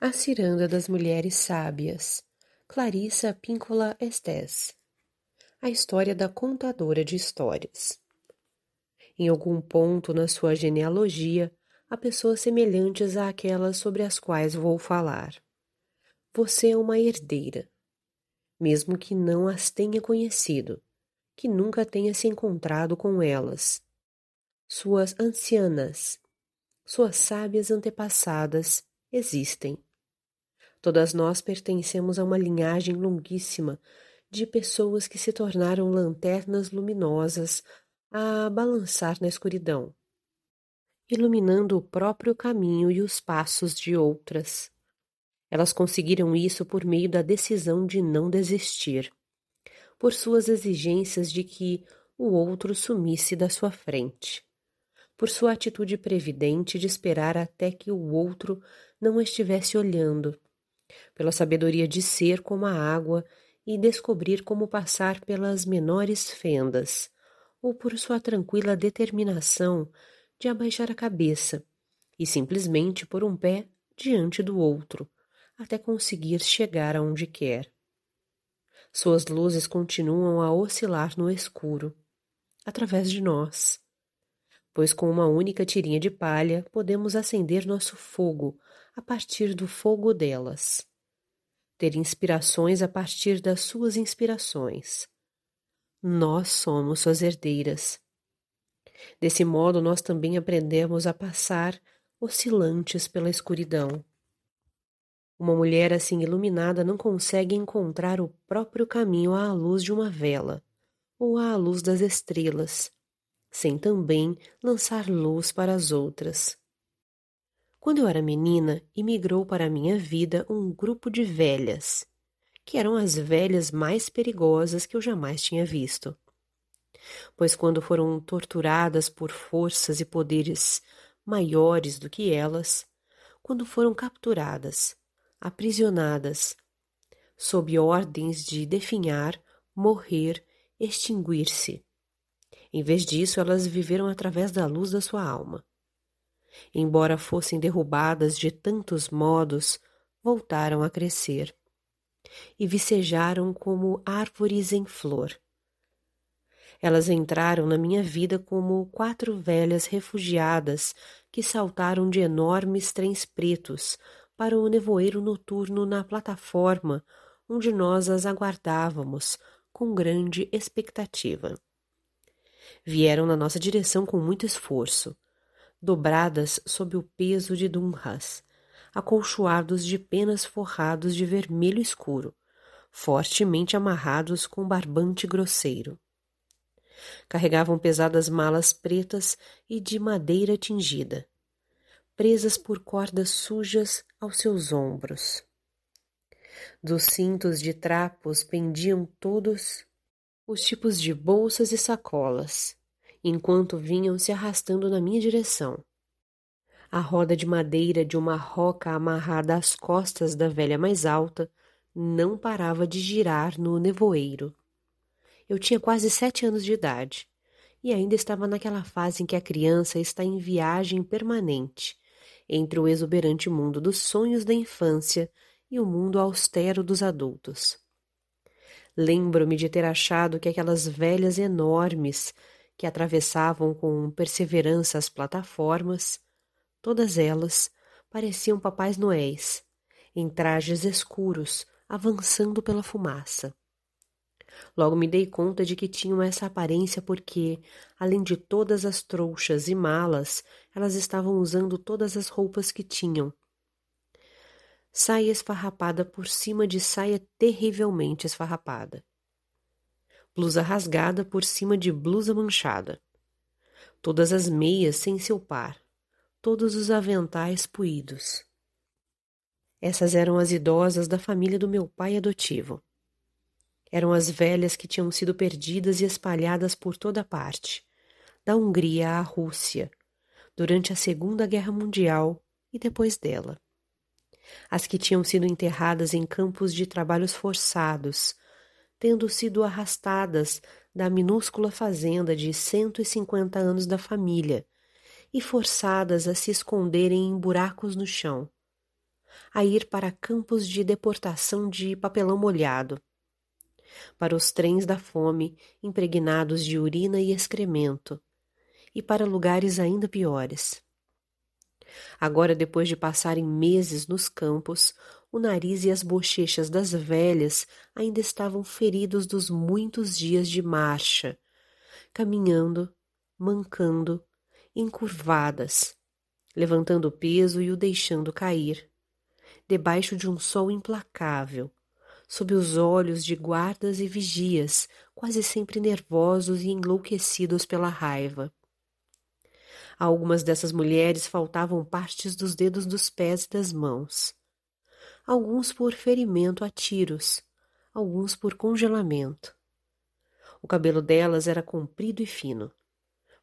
A Ciranda das Mulheres Sábias, Clarissa Píncola Estés. A história da contadora de histórias. Em algum ponto na sua genealogia, há pessoas semelhantes àquelas sobre as quais vou falar. Você é uma herdeira, mesmo que não as tenha conhecido, que nunca tenha se encontrado com elas. Suas ancianas, suas sábias antepassadas existem Todas nós pertencemos a uma linhagem longuíssima de pessoas que se tornaram lanternas luminosas a balançar na escuridão, iluminando o próprio caminho e os passos de outras. Elas conseguiram isso por meio da decisão de não desistir, por suas exigências de que o outro sumisse da sua frente, por sua atitude previdente de esperar até que o outro não estivesse olhando pela sabedoria de ser como a água e descobrir como passar pelas menores fendas, ou por sua tranquila determinação de abaixar a cabeça e simplesmente pôr um pé diante do outro, até conseguir chegar aonde quer. Suas luzes continuam a oscilar no escuro, através de nós, pois com uma única tirinha de palha podemos acender nosso fogo a partir do fogo delas. Ter inspirações a partir das suas inspirações. Nós somos suas herdeiras. Desse modo, nós também aprendemos a passar oscilantes pela escuridão. Uma mulher assim iluminada não consegue encontrar o próprio caminho à luz de uma vela ou à luz das estrelas, sem também lançar luz para as outras. Quando eu era menina, imigrou para a minha vida um grupo de velhas, que eram as velhas mais perigosas que eu jamais tinha visto. Pois quando foram torturadas por forças e poderes maiores do que elas, quando foram capturadas, aprisionadas, sob ordens de definhar, morrer, extinguir-se. Em vez disso, elas viveram através da luz da sua alma embora fossem derrubadas de tantos modos, voltaram a crescer e vicejaram como árvores em flor. Elas entraram na minha vida como quatro velhas refugiadas que saltaram de enormes trens pretos para o nevoeiro noturno na plataforma onde nós as aguardávamos com grande expectativa. Vieram na nossa direção com muito esforço dobradas sob o peso de dunras, acolchoados de penas forrados de vermelho escuro, fortemente amarrados com barbante grosseiro. Carregavam pesadas malas pretas e de madeira tingida, presas por cordas sujas aos seus ombros. Dos cintos de trapos pendiam todos os tipos de bolsas e sacolas, enquanto vinham se arrastando na minha direção. A roda de madeira de uma roca amarrada às costas da velha mais alta não parava de girar no nevoeiro. Eu tinha quase sete anos de idade e ainda estava naquela fase em que a criança está em viagem permanente entre o exuberante mundo dos sonhos da infância e o mundo austero dos adultos. Lembro-me de ter achado que aquelas velhas enormes que atravessavam com perseverança as plataformas, todas elas pareciam papais noéis, em trajes escuros, avançando pela fumaça. Logo me dei conta de que tinham essa aparência porque, além de todas as trouxas e malas, elas estavam usando todas as roupas que tinham. Saia esfarrapada por cima de saia terrivelmente esfarrapada blusa rasgada por cima de blusa manchada. Todas as meias sem seu par, todos os aventais puídos. Essas eram as idosas da família do meu pai adotivo. Eram as velhas que tinham sido perdidas e espalhadas por toda parte, da Hungria à Rússia, durante a Segunda Guerra Mundial e depois dela. As que tinham sido enterradas em campos de trabalhos forçados, tendo sido arrastadas da minúscula fazenda de cento e cinquenta anos da família e forçadas a se esconderem em buracos no chão. a ir para campos de deportação de papelão molhado, para os trens da fome impregnados de urina e excremento, e para lugares ainda piores. Agora, depois de passarem meses nos campos, o nariz e as bochechas das velhas ainda estavam feridos dos muitos dias de marcha, caminhando, mancando, encurvadas, levantando o peso e o deixando cair, debaixo de um sol implacável, sob os olhos de guardas e vigias, quase sempre nervosos e enlouquecidos pela raiva. A algumas dessas mulheres faltavam partes dos dedos dos pés e das mãos. Alguns por ferimento a tiros, alguns por congelamento. O cabelo delas era comprido e fino,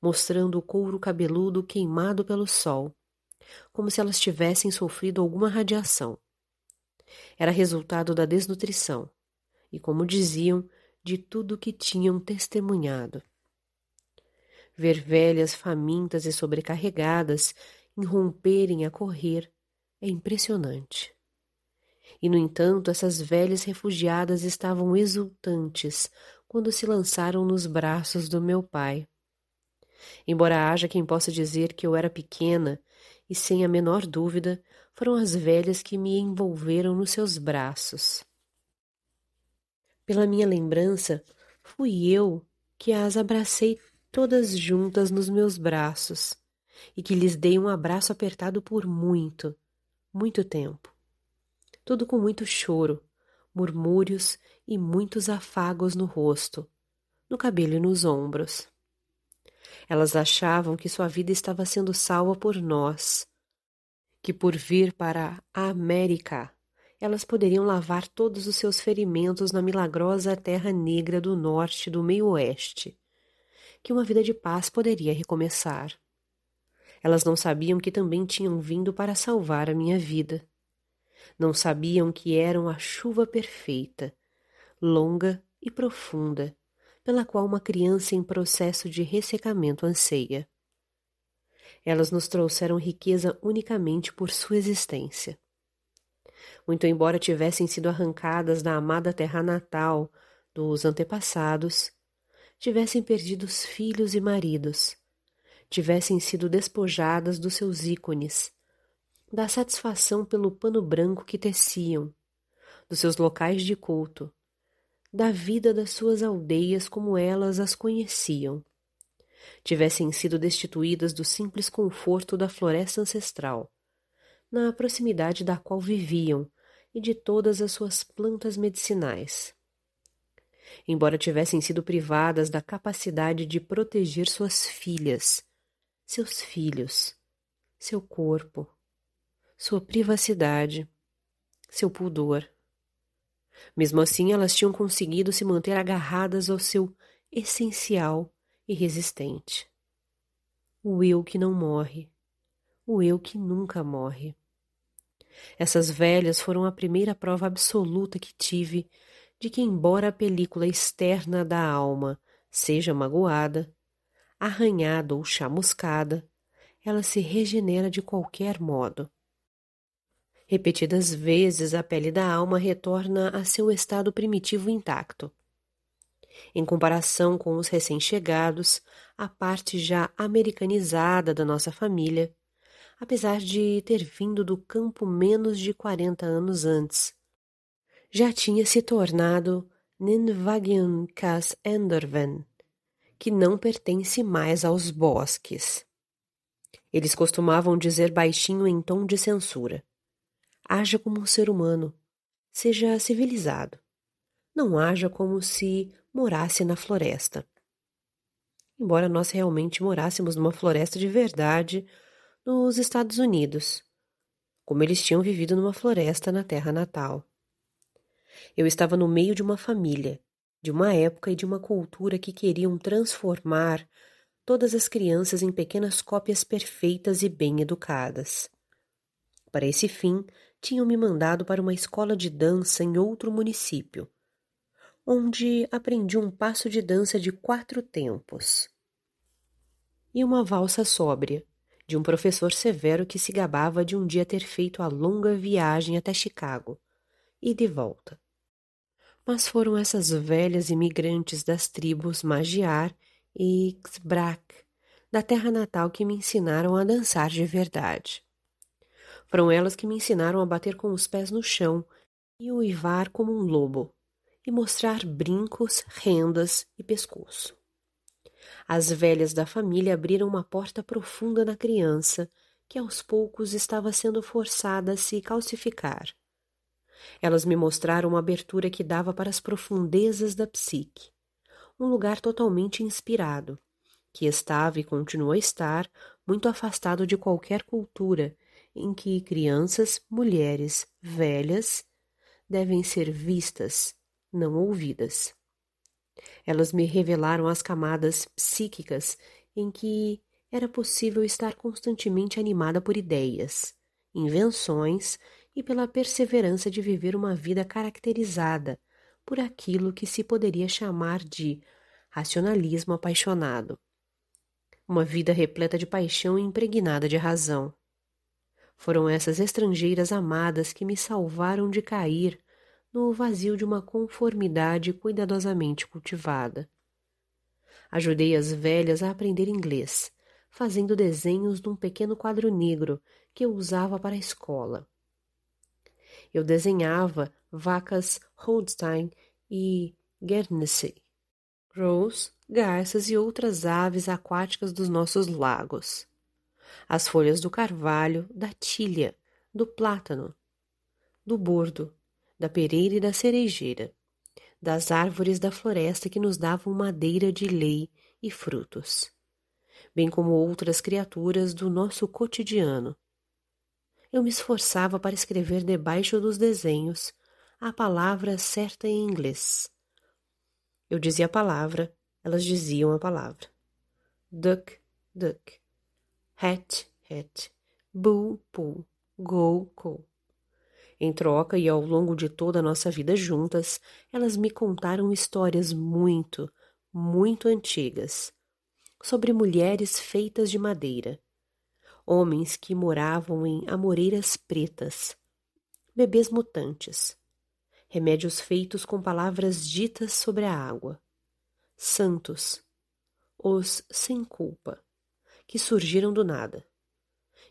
mostrando o couro cabeludo queimado pelo sol, como se elas tivessem sofrido alguma radiação. Era resultado da desnutrição e, como diziam, de tudo que tinham testemunhado. Ver velhas famintas e sobrecarregadas irromperem a correr é impressionante. E, no entanto, essas velhas refugiadas estavam exultantes quando se lançaram nos braços do meu pai. Embora haja quem possa dizer que eu era pequena, e sem a menor dúvida, foram as velhas que me envolveram nos seus braços. Pela minha lembrança, fui eu que as abracei todas juntas nos meus braços e que lhes dei um abraço apertado por muito, muito tempo. Tudo com muito choro, murmúrios e muitos afagos no rosto, no cabelo e nos ombros. Elas achavam que sua vida estava sendo salva por nós, que por vir para a América elas poderiam lavar todos os seus ferimentos na milagrosa terra negra do norte do meio-oeste que uma vida de paz poderia recomeçar. Elas não sabiam que também tinham vindo para salvar a minha vida. Não sabiam que eram a chuva perfeita, longa e profunda, pela qual uma criança em processo de ressecamento anseia. Elas nos trouxeram riqueza unicamente por sua existência. Muito embora tivessem sido arrancadas da amada terra natal dos antepassados, tivessem perdido os filhos e maridos, tivessem sido despojadas dos seus ícones, da satisfação pelo pano branco que teciam, dos seus locais de culto, da vida das suas aldeias como elas as conheciam, tivessem sido destituídas do simples conforto da floresta ancestral, na proximidade da qual viviam e de todas as suas plantas medicinais embora tivessem sido privadas da capacidade de proteger suas filhas, seus filhos, seu corpo, sua privacidade, seu pudor. Mesmo assim, elas tinham conseguido se manter agarradas ao seu essencial e resistente. O eu que não morre, o eu que nunca morre. Essas velhas foram a primeira prova absoluta que tive de que, embora a película externa da alma seja magoada, arranhada ou chamuscada, ela se regenera de qualquer modo. Repetidas vezes a pele da alma retorna a seu estado primitivo intacto. Em comparação com os recém-chegados, a parte já americanizada da nossa família, apesar de ter vindo do campo menos de quarenta anos antes, já tinha se tornado Ninvagiankas Endorven, que não pertence mais aos bosques. Eles costumavam dizer baixinho em tom de censura: Haja como um ser humano, seja civilizado. Não haja como se morasse na floresta. Embora nós realmente morássemos numa floresta de verdade nos Estados Unidos, como eles tinham vivido numa floresta na terra natal. Eu estava no meio de uma família, de uma época e de uma cultura que queriam transformar todas as crianças em pequenas cópias perfeitas e bem educadas. Para esse fim, tinham me mandado para uma escola de dança em outro município, onde aprendi um passo de dança de quatro tempos e uma valsa sóbria, de um professor severo que se gabava de um dia ter feito a longa viagem até Chicago e de volta. Mas foram essas velhas imigrantes das tribos Magiar e Xbrak, da terra natal, que me ensinaram a dançar de verdade. Foram elas que me ensinaram a bater com os pés no chão e uivar como um lobo, e mostrar brincos, rendas e pescoço. As velhas da família abriram uma porta profunda na criança, que aos poucos estava sendo forçada a se calcificar. Elas me mostraram uma abertura que dava para as profundezas da psique, um lugar totalmente inspirado, que estava e continua a estar muito afastado de qualquer cultura em que crianças, mulheres, velhas devem ser vistas, não ouvidas. Elas me revelaram as camadas psíquicas em que era possível estar constantemente animada por ideias, invenções e pela perseverança de viver uma vida caracterizada por aquilo que se poderia chamar de racionalismo apaixonado. Uma vida repleta de paixão e impregnada de razão. Foram essas estrangeiras amadas que me salvaram de cair no vazio de uma conformidade cuidadosamente cultivada. Ajudei as velhas a aprender inglês, fazendo desenhos num pequeno quadro negro que eu usava para a escola. Eu desenhava vacas Holstein e Guernsey, crows, garças e outras aves aquáticas dos nossos lagos. As folhas do carvalho, da tilha, do plátano, do bordo, da pereira e da cerejeira, das árvores da floresta que nos davam madeira de lei e frutos, bem como outras criaturas do nosso cotidiano. Eu me esforçava para escrever debaixo dos desenhos a palavra certa em inglês. Eu dizia a palavra, elas diziam a palavra. Duck, duck. Hat, hat. Bull, bull. Go, go. Em troca e ao longo de toda a nossa vida juntas, elas me contaram histórias muito, muito antigas sobre mulheres feitas de madeira, homens que moravam em amoreiras pretas, bebês mutantes, remédios feitos com palavras ditas sobre a água, santos, os sem culpa, que surgiram do nada.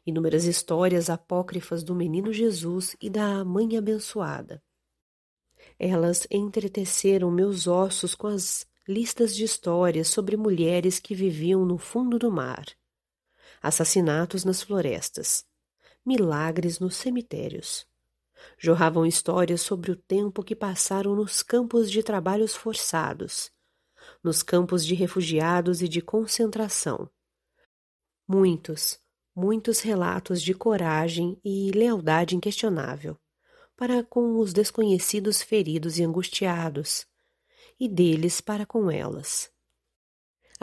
Inúmeras histórias apócrifas do menino Jesus e da mãe abençoada. Elas entreteceram meus ossos com as listas de histórias sobre mulheres que viviam no fundo do mar, assassinatos nas florestas, milagres nos cemitérios. Jorravam histórias sobre o tempo que passaram nos campos de trabalhos forçados, nos campos de refugiados e de concentração. Muitos, muitos relatos de coragem e lealdade inquestionável para com os desconhecidos feridos e angustiados, e deles para com elas.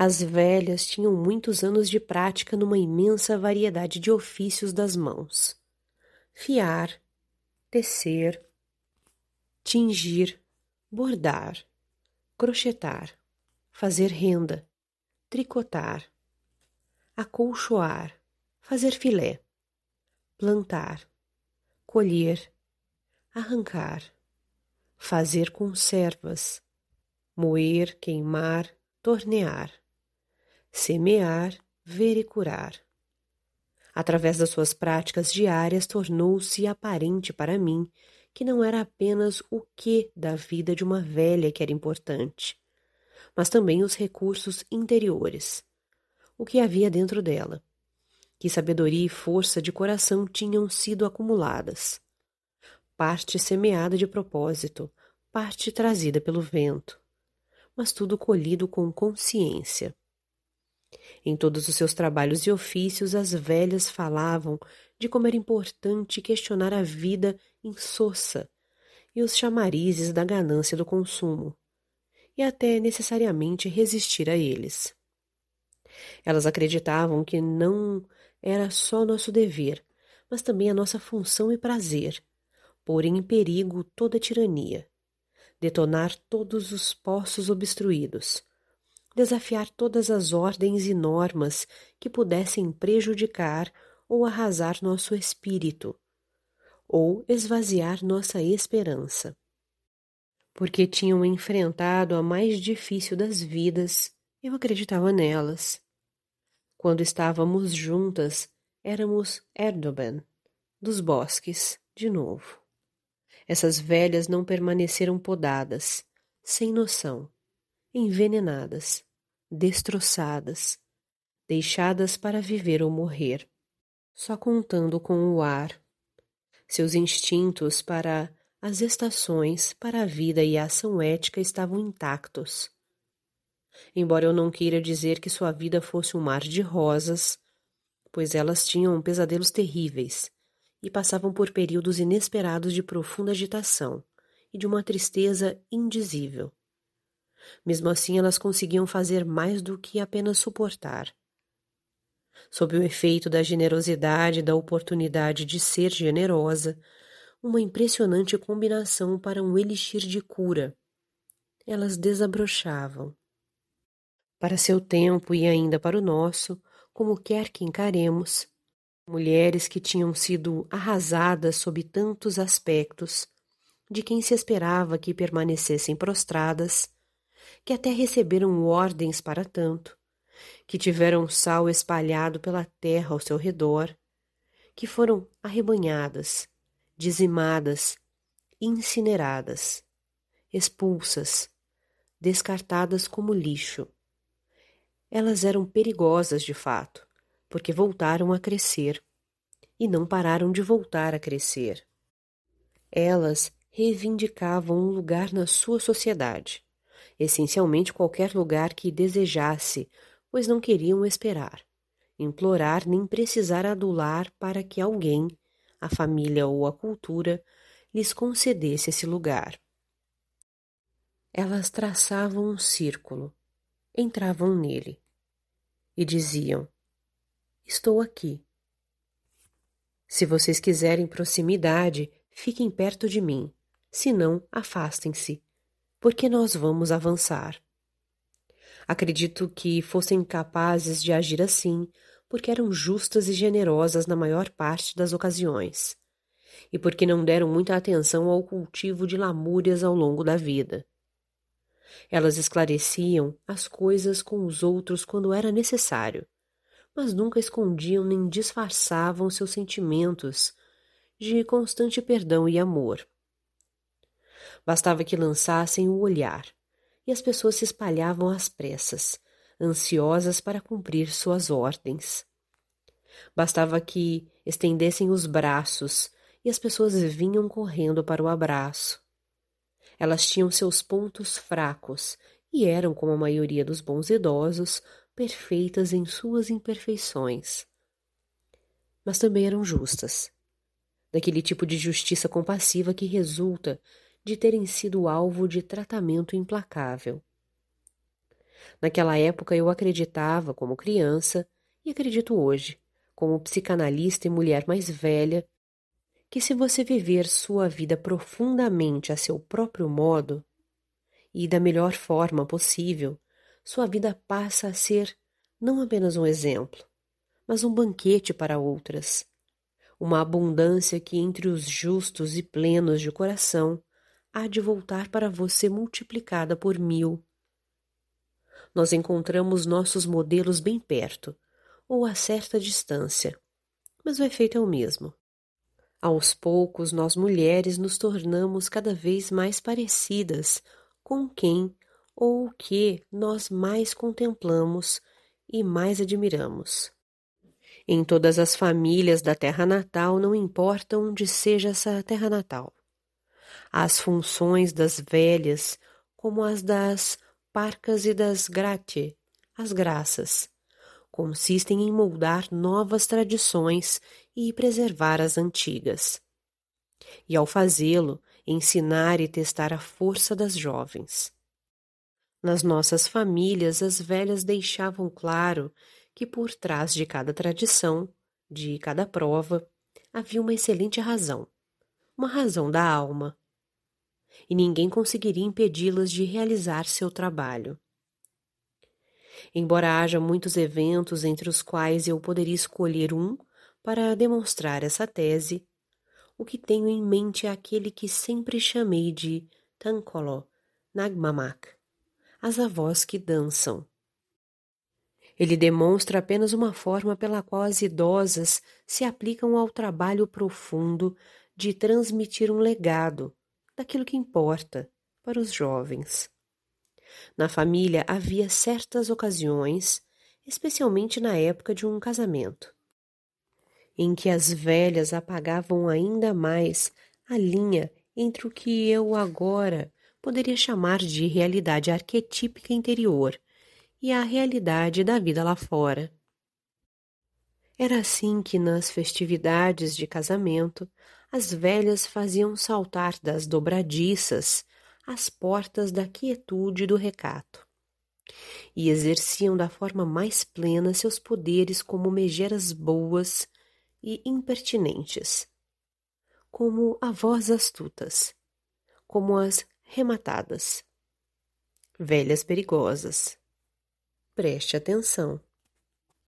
As velhas tinham muitos anos de prática numa imensa variedade de ofícios das mãos: fiar, tecer, tingir, bordar, crochetar, fazer renda, tricotar, acolchoar, fazer filé, plantar, colher, arrancar, fazer conservas, moer, queimar, tornear, semear, ver e curar. Através das suas práticas diárias, tornou-se aparente para mim que não era apenas o que da vida de uma velha que era importante, mas também os recursos interiores, o que havia dentro dela que sabedoria e força de coração tinham sido acumuladas. Parte semeada de propósito, parte trazida pelo vento, mas tudo colhido com consciência. Em todos os seus trabalhos e ofícios, as velhas falavam de como era importante questionar a vida insossa e os chamarizes da ganância do consumo, e até necessariamente resistir a eles. Elas acreditavam que não era só nosso dever, mas também a nossa função e prazer, pôr em perigo toda tirania, detonar todos os poços obstruídos, desafiar todas as ordens e normas que pudessem prejudicar ou arrasar nosso espírito, ou esvaziar nossa esperança. Porque tinham enfrentado a mais difícil das vidas, eu acreditava nelas. Quando estávamos juntas, éramos Erdogan, dos bosques, de novo. Essas velhas não permaneceram podadas, sem noção, envenenadas, destroçadas, deixadas para viver ou morrer, só contando com o ar. Seus instintos para as estações, para a vida e a ação ética estavam intactos. Embora eu não queira dizer que sua vida fosse um mar de rosas, pois elas tinham pesadelos terríveis e passavam por períodos inesperados de profunda agitação e de uma tristeza indizível. Mesmo assim, elas conseguiam fazer mais do que apenas suportar. Sob o efeito da generosidade e da oportunidade de ser generosa, uma impressionante combinação para um elixir de cura. Elas desabrochavam. Para seu tempo e ainda para o nosso, como quer que encaremos, mulheres que tinham sido arrasadas sob tantos aspectos, de quem se esperava que permanecessem prostradas, que até receberam ordens para tanto, que tiveram sal espalhado pela terra ao seu redor, que foram arrebanhadas, dizimadas, incineradas, expulsas, descartadas como lixo. Elas eram perigosas de fato, porque voltaram a crescer e não pararam de voltar a crescer. Elas reivindicavam um lugar na sua sociedade, essencialmente qualquer lugar que desejasse, pois não queriam esperar, implorar nem precisar adular para que alguém, a família ou a cultura, lhes concedesse esse lugar. Elas traçavam um círculo, entravam nele e diziam: Estou aqui. Se vocês quiserem proximidade, fiquem perto de mim, se não, afastem-se porque nós vamos avançar. Acredito que fossem capazes de agir assim, porque eram justas e generosas na maior parte das ocasiões, e porque não deram muita atenção ao cultivo de lamúrias ao longo da vida. Elas esclareciam as coisas com os outros quando era necessário, mas nunca escondiam nem disfarçavam seus sentimentos de constante perdão e amor. Bastava que lançassem o olhar, e as pessoas se espalhavam às pressas, ansiosas para cumprir suas ordens. Bastava que estendessem os braços, e as pessoas vinham correndo para o abraço. Elas tinham seus pontos fracos e eram, como a maioria dos bons idosos, perfeitas em suas imperfeições. Mas também eram justas. Daquele tipo de justiça compassiva que resulta de terem sido alvo de tratamento implacável. Naquela época eu acreditava, como criança, e acredito hoje, como psicanalista e mulher mais velha, que se você viver sua vida profundamente a seu próprio modo e da melhor forma possível, sua vida passa a ser não apenas um exemplo, mas um banquete para outras, uma abundância que entre os justos e plenos de coração há de voltar para você multiplicada por mil. Nós encontramos nossos modelos bem perto, ou a certa distância, mas o efeito é o mesmo. Aos poucos, nós mulheres nos tornamos cada vez mais parecidas com quem ou o que nós mais contemplamos e mais admiramos. Em todas as famílias da terra natal, não importa onde seja essa terra natal. As funções das velhas, como as das parcas e das grate, as graças, consistem em moldar novas tradições e preservar as antigas. E ao fazê-lo, ensinar e testar a força das jovens. Nas nossas famílias, as velhas deixavam claro que por trás de cada tradição, de cada prova, havia uma excelente razão, uma razão da alma, e ninguém conseguiria impedi-las de realizar seu trabalho. Embora haja muitos eventos entre os quais eu poderia escolher um para demonstrar essa tese, o que tenho em mente é aquele que sempre chamei de Tankolo Nagmamak, as avós que dançam. Ele demonstra apenas uma forma pela qual as idosas se aplicam ao trabalho profundo de transmitir um legado daquilo que importa para os jovens. Na família havia certas ocasiões, especialmente na época de um casamento, em que as velhas apagavam ainda mais a linha entre o que eu agora poderia chamar de realidade arquetípica interior e a realidade da vida lá fora. Era assim que nas festividades de casamento as velhas faziam saltar das dobradiças as portas da quietude e do recato, e exerciam da forma mais plena seus poderes como megeras boas e impertinentes, como avós astutas, como as rematadas, velhas perigosas. Preste atenção.